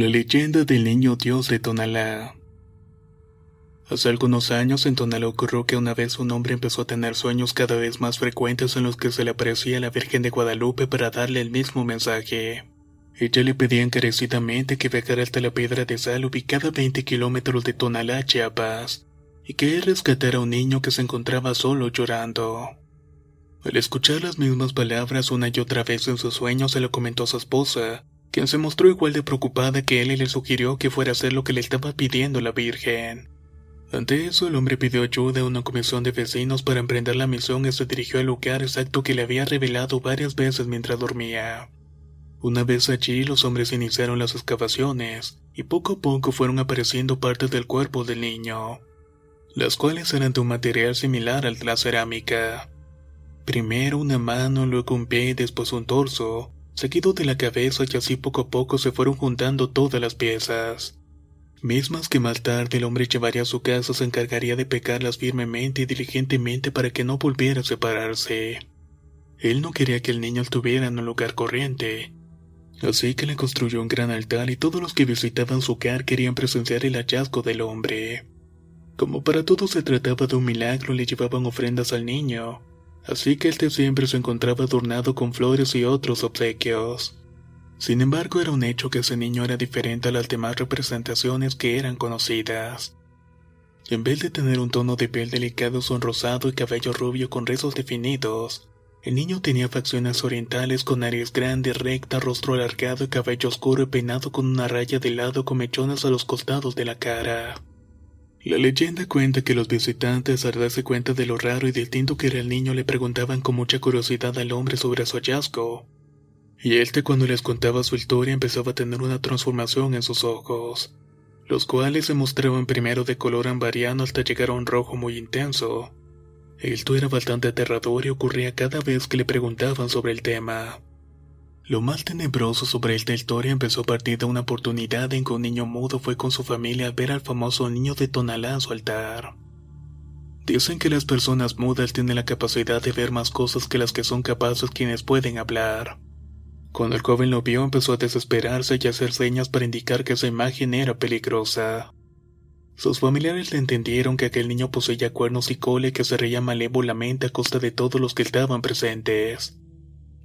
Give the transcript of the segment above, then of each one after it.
La leyenda del niño Dios de Tonalá. Hace algunos años en Tonalá ocurrió que una vez un hombre empezó a tener sueños cada vez más frecuentes en los que se le aparecía a la Virgen de Guadalupe para darle el mismo mensaje. Ella le pedía encarecidamente que viajara hasta la piedra de sal ubicada a 20 kilómetros de Tonalá, Chiapas, y que él rescatara a un niño que se encontraba solo llorando. Al escuchar las mismas palabras una y otra vez en sus sueños se lo comentó a su esposa, quien se mostró igual de preocupada que él y le sugirió que fuera a hacer lo que le estaba pidiendo la Virgen. Ante eso, el hombre pidió ayuda a una comisión de vecinos para emprender la misión y se dirigió al lugar exacto que le había revelado varias veces mientras dormía. Una vez allí, los hombres iniciaron las excavaciones, y poco a poco fueron apareciendo partes del cuerpo del niño, las cuales eran de un material similar al de la cerámica. Primero una mano, luego un pie y después un torso, seguido de la cabeza y así poco a poco se fueron juntando todas las piezas. Mismas que más tarde el hombre llevaría a su casa se encargaría de pecarlas firmemente y diligentemente para que no volviera a separarse. Él no quería que el niño estuviera en un lugar corriente, así que le construyó un gran altar y todos los que visitaban su hogar querían presenciar el hallazgo del hombre. Como para todos se trataba de un milagro, le llevaban ofrendas al niño, así que este siempre se encontraba adornado con flores y otros obsequios. Sin embargo, era un hecho que ese niño era diferente a las demás representaciones que eran conocidas. En vez de tener un tono de piel delicado sonrosado y cabello rubio con rizos definidos, el niño tenía facciones orientales con nariz grande, recta, rostro alargado y cabello oscuro y peinado con una raya de lado con mechones a los costados de la cara. La leyenda cuenta que los visitantes, al darse cuenta de lo raro y distinto que era el niño, le preguntaban con mucha curiosidad al hombre sobre su hallazgo. Y este cuando les contaba su historia empezaba a tener una transformación en sus ojos, los cuales se mostraban primero de color ambariano hasta llegar a un rojo muy intenso. Esto era bastante aterrador y ocurría cada vez que le preguntaban sobre el tema. Lo más tenebroso sobre esta historia empezó a partir de una oportunidad en que un niño mudo fue con su familia a ver al famoso niño de Tonalá a su altar. Dicen que las personas mudas tienen la capacidad de ver más cosas que las que son capaces quienes pueden hablar. Cuando el joven lo vio empezó a desesperarse y a hacer señas para indicar que esa imagen era peligrosa. Sus familiares le entendieron que aquel niño poseía cuernos y cola y que se reía malévolamente a costa de todos los que estaban presentes.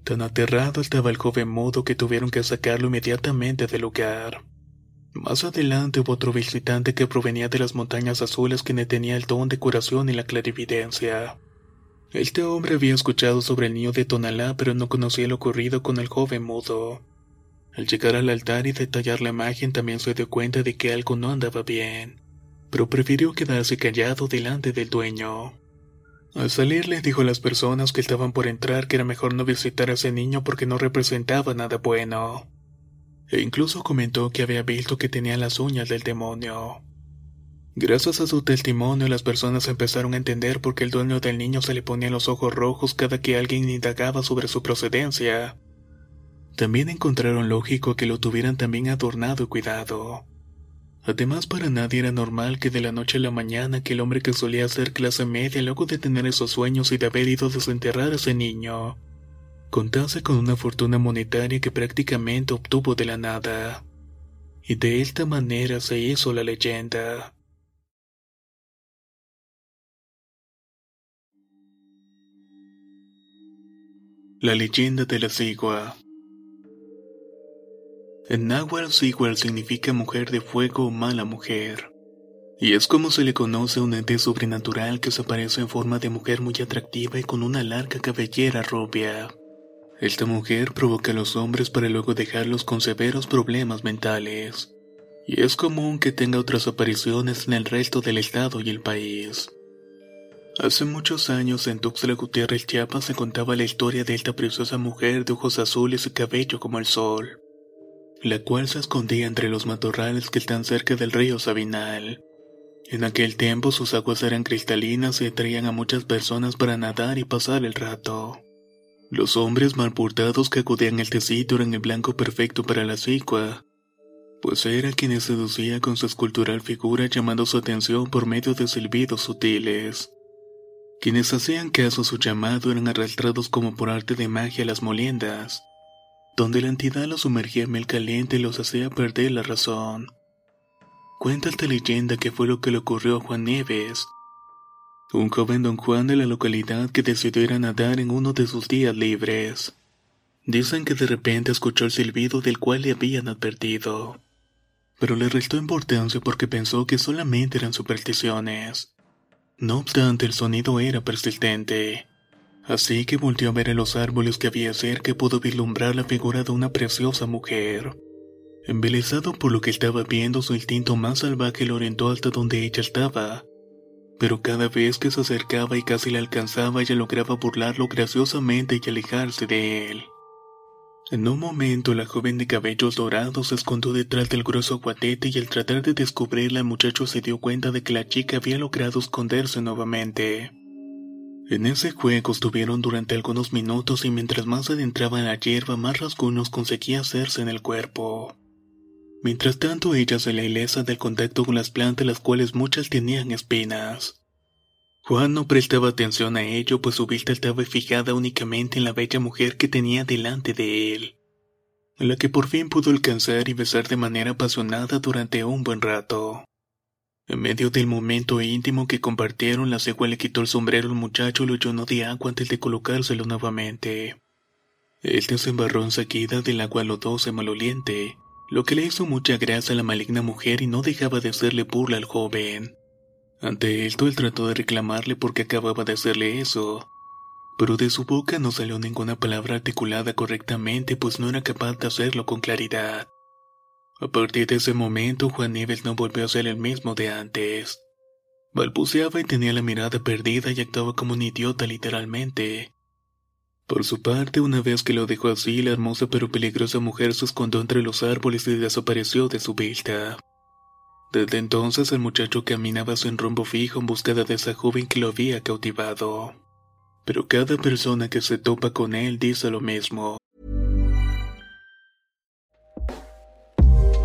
Tan aterrado estaba el joven mudo que tuvieron que sacarlo inmediatamente del lugar. Más adelante hubo otro visitante que provenía de las montañas azules que tenía el don de curación y la clarividencia. Este hombre había escuchado sobre el niño de Tonalá, pero no conocía lo ocurrido con el joven mudo. Al llegar al altar y detallar la imagen también se dio cuenta de que algo no andaba bien, pero prefirió quedarse callado delante del dueño. Al salir les dijo a las personas que estaban por entrar que era mejor no visitar a ese niño porque no representaba nada bueno. E incluso comentó que había visto que tenía las uñas del demonio. Gracias a su testimonio las personas empezaron a entender por qué el dueño del niño se le ponía los ojos rojos cada que alguien indagaba sobre su procedencia. También encontraron lógico que lo tuvieran también adornado y cuidado. Además, para nadie era normal que de la noche a la mañana que el hombre que solía ser clase media luego de tener esos sueños y de haber ido a desenterrar a ese niño, contase con una fortuna monetaria que prácticamente obtuvo de la nada. Y de esta manera se hizo la leyenda. La leyenda de la cigua. En náhuatl, Sigüel significa mujer de fuego o mala mujer. Y es como se le conoce a un ente sobrenatural que se aparece en forma de mujer muy atractiva y con una larga cabellera rubia. Esta mujer provoca a los hombres para luego dejarlos con severos problemas mentales. Y es común que tenga otras apariciones en el resto del estado y el país. Hace muchos años en Tuxtla Gutiérrez, Chiapas, se contaba la historia de esta preciosa mujer de ojos azules y cabello como el sol la cual se escondía entre los matorrales que están cerca del río Sabinal. En aquel tiempo sus aguas eran cristalinas y atraían a muchas personas para nadar y pasar el rato. Los hombres mal portados que acudían al tecito eran el blanco perfecto para la cicua, pues era quien seducía con su escultural figura llamando su atención por medio de silbidos sutiles. Quienes hacían caso a su llamado eran arrastrados como por arte de magia a las moliendas, donde la entidad los sumergía en mel caliente y los hacía perder la razón. Cuenta esta leyenda que fue lo que le ocurrió a Juan Nieves, un joven don Juan de la localidad que decidió ir a nadar en uno de sus días libres. Dicen que de repente escuchó el silbido del cual le habían advertido, pero le restó importancia porque pensó que solamente eran supersticiones. No obstante, el sonido era persistente Así que volvió a ver en los árboles que había cerca y pudo vislumbrar la figura de una preciosa mujer. Embelesado por lo que estaba viendo, su instinto más salvaje lo orientó hasta donde ella estaba. Pero cada vez que se acercaba y casi la alcanzaba, ella lograba burlarlo graciosamente y alejarse de él. En un momento, la joven de cabellos dorados se escondió detrás del grueso guatete y al tratar de descubrirla, el muchacho se dio cuenta de que la chica había logrado esconderse nuevamente. En ese juego estuvieron durante algunos minutos y mientras más adentraba en la hierba más rasguños conseguía hacerse en el cuerpo. Mientras tanto ella se la ilesa del contacto con las plantas las cuales muchas tenían espinas. Juan no prestaba atención a ello pues su vista estaba fijada únicamente en la bella mujer que tenía delante de él, la que por fin pudo alcanzar y besar de manera apasionada durante un buen rato. En medio del momento íntimo que compartieron, la cegua le quitó el sombrero al muchacho y lo llenó de agua antes de colocárselo nuevamente. Este se embarró enseguida del agua lodosa y maloliente, lo que le hizo mucha gracia a la maligna mujer y no dejaba de hacerle burla al joven. Ante esto, él trató de reclamarle porque acababa de hacerle eso, pero de su boca no salió ninguna palabra articulada correctamente, pues no era capaz de hacerlo con claridad. A partir de ese momento, Juan Nieves no volvió a ser el mismo de antes. Balbuceaba y tenía la mirada perdida y actuaba como un idiota literalmente. Por su parte, una vez que lo dejó así, la hermosa pero peligrosa mujer se escondió entre los árboles y desapareció de su vista. Desde entonces el muchacho caminaba sin rumbo fijo en búsqueda de esa joven que lo había cautivado. Pero cada persona que se topa con él dice lo mismo.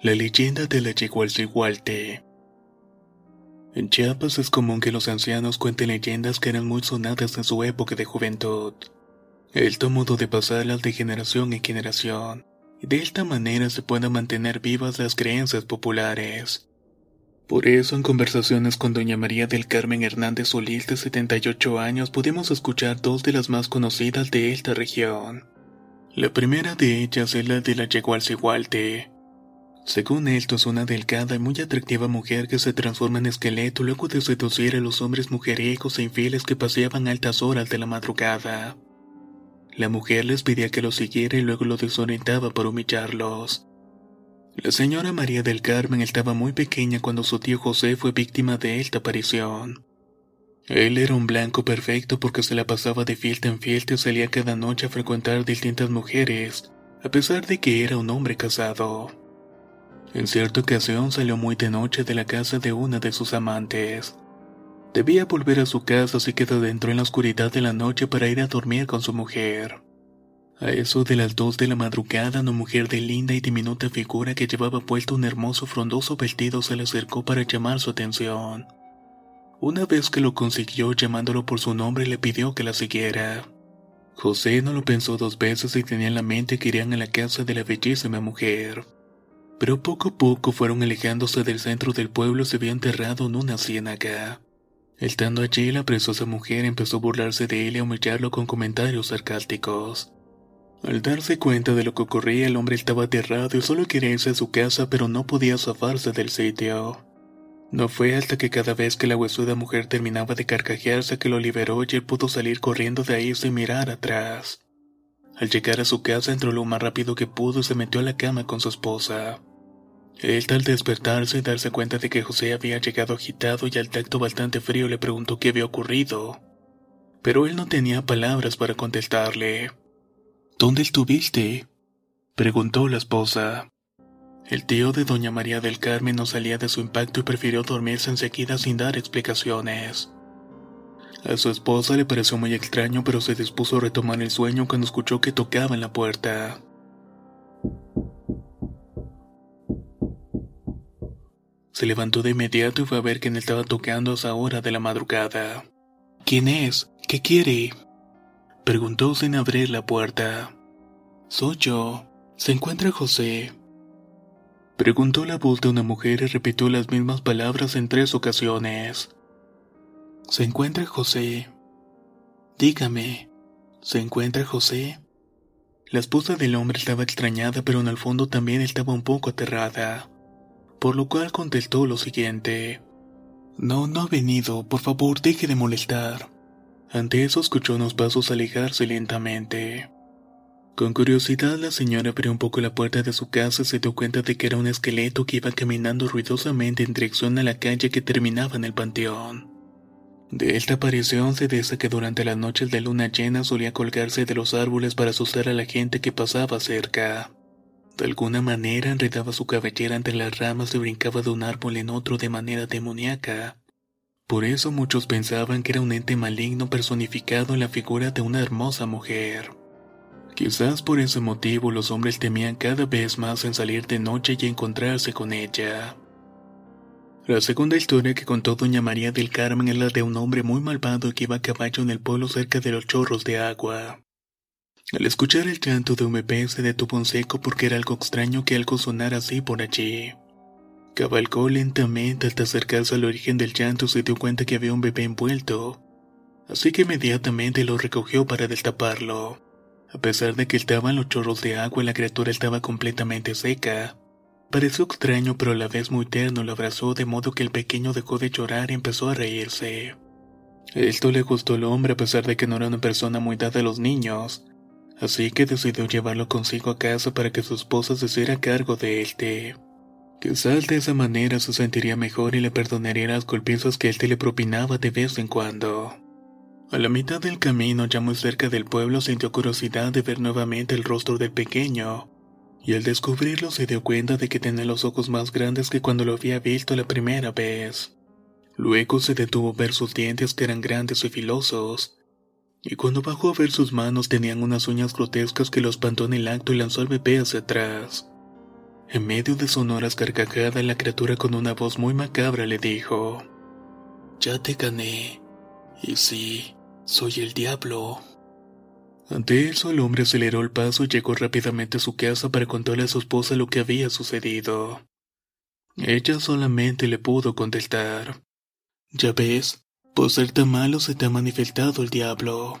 La leyenda de la Yegualcigualte. En Chiapas es común que los ancianos cuenten leyendas que eran muy sonadas en su época de juventud. El modo de pasarlas de generación en generación, y de esta manera se puedan mantener vivas las creencias populares. Por eso en conversaciones con doña María del Carmen Hernández Solís de 78 años pudimos escuchar dos de las más conocidas de esta región. La primera de ellas es la de la Yegualcigualte, según esto, es una delgada y muy atractiva mujer que se transforma en esqueleto luego de seducir a los hombres mujeriegos e infieles que paseaban altas horas de la madrugada. La mujer les pedía que lo siguiera y luego lo desorientaba por humillarlos. La señora María del Carmen estaba muy pequeña cuando su tío José fue víctima de esta aparición. Él era un blanco perfecto porque se la pasaba de fiesta en fiesta y salía cada noche a frecuentar distintas mujeres, a pesar de que era un hombre casado. En cierta ocasión salió muy de noche de la casa de una de sus amantes. Debía volver a su casa así que adentro en la oscuridad de la noche para ir a dormir con su mujer. A eso de las dos de la madrugada, una mujer de linda y diminuta figura que llevaba puesto un hermoso frondoso vestido se le acercó para llamar su atención. Una vez que lo consiguió llamándolo por su nombre le pidió que la siguiera. José no lo pensó dos veces y tenía en la mente que irían a la casa de la bellísima mujer pero poco a poco fueron alejándose del centro del pueblo y se había enterrado en una ciénaga. Estando allí, la preciosa mujer empezó a burlarse de él y a humillarlo con comentarios sarcásticos. Al darse cuenta de lo que ocurría, el hombre estaba aterrado y solo quería irse a su casa, pero no podía zafarse del sitio. No fue hasta que cada vez que la huesuda mujer terminaba de carcajearse que lo liberó y él pudo salir corriendo de ahí sin mirar atrás. Al llegar a su casa entró lo más rápido que pudo y se metió a la cama con su esposa. Él al despertarse y darse cuenta de que José había llegado agitado y al tacto bastante frío le preguntó qué había ocurrido. Pero él no tenía palabras para contestarle. ¿Dónde estuviste? preguntó la esposa. El tío de doña María del Carmen no salía de su impacto y prefirió dormirse enseguida sin dar explicaciones. A su esposa le pareció muy extraño, pero se dispuso a retomar el sueño cuando escuchó que tocaba en la puerta. Se levantó de inmediato y fue a ver quién estaba tocando a esa hora de la madrugada. ¿Quién es? ¿Qué quiere? Preguntó sin abrir la puerta. Soy yo. ¿Se encuentra José? Preguntó la voz de una mujer y repitió las mismas palabras en tres ocasiones. ¿Se encuentra José? Dígame, ¿se encuentra José? La esposa del hombre estaba extrañada, pero en el fondo también estaba un poco aterrada por lo cual contestó lo siguiente. No, no ha venido, por favor, deje de molestar. Ante eso escuchó unos pasos alejarse lentamente. Con curiosidad la señora abrió un poco la puerta de su casa y se dio cuenta de que era un esqueleto que iba caminando ruidosamente en dirección a la calle que terminaba en el panteón. De esta aparición se dice que durante las noches de luna llena solía colgarse de los árboles para asustar a la gente que pasaba cerca. De alguna manera enredaba su cabellera entre las ramas y brincaba de un árbol en otro de manera demoníaca. Por eso muchos pensaban que era un ente maligno personificado en la figura de una hermosa mujer. Quizás por ese motivo los hombres temían cada vez más en salir de noche y encontrarse con ella. La segunda historia que contó doña María del Carmen es la de un hombre muy malvado que iba a caballo en el pueblo cerca de los chorros de agua. Al escuchar el llanto de un bebé se detuvo un seco porque era algo extraño que algo sonara así por allí. Cabalgó lentamente hasta acercarse al origen del llanto y se dio cuenta que había un bebé envuelto. Así que inmediatamente lo recogió para destaparlo. A pesar de que estaban los chorros de agua, la criatura estaba completamente seca. Pareció extraño, pero a la vez muy tierno lo abrazó de modo que el pequeño dejó de llorar y empezó a reírse. Esto le gustó al hombre a pesar de que no era una persona muy dada a los niños, así que decidió llevarlo consigo a casa para que su esposa se hiciera cargo de él. Quizás de esa manera se sentiría mejor y le perdonaría las golpizas que él le propinaba de vez en cuando. A la mitad del camino, ya muy cerca del pueblo, sintió curiosidad de ver nuevamente el rostro del pequeño, y al descubrirlo se dio cuenta de que tenía los ojos más grandes que cuando lo había visto la primera vez. Luego se detuvo a ver sus dientes que eran grandes y filosos, y cuando bajó a ver sus manos tenían unas uñas grotescas que lo espantó en el acto y lanzó al bebé hacia atrás. En medio de sonoras carcajadas, la criatura con una voz muy macabra le dijo, Ya te gané. Y sí, soy el diablo. Ante eso el hombre aceleró el paso y llegó rápidamente a su casa para contarle a su esposa lo que había sucedido. Ella solamente le pudo contestar. Ya ves, por ser tan malo se te ha manifestado el diablo.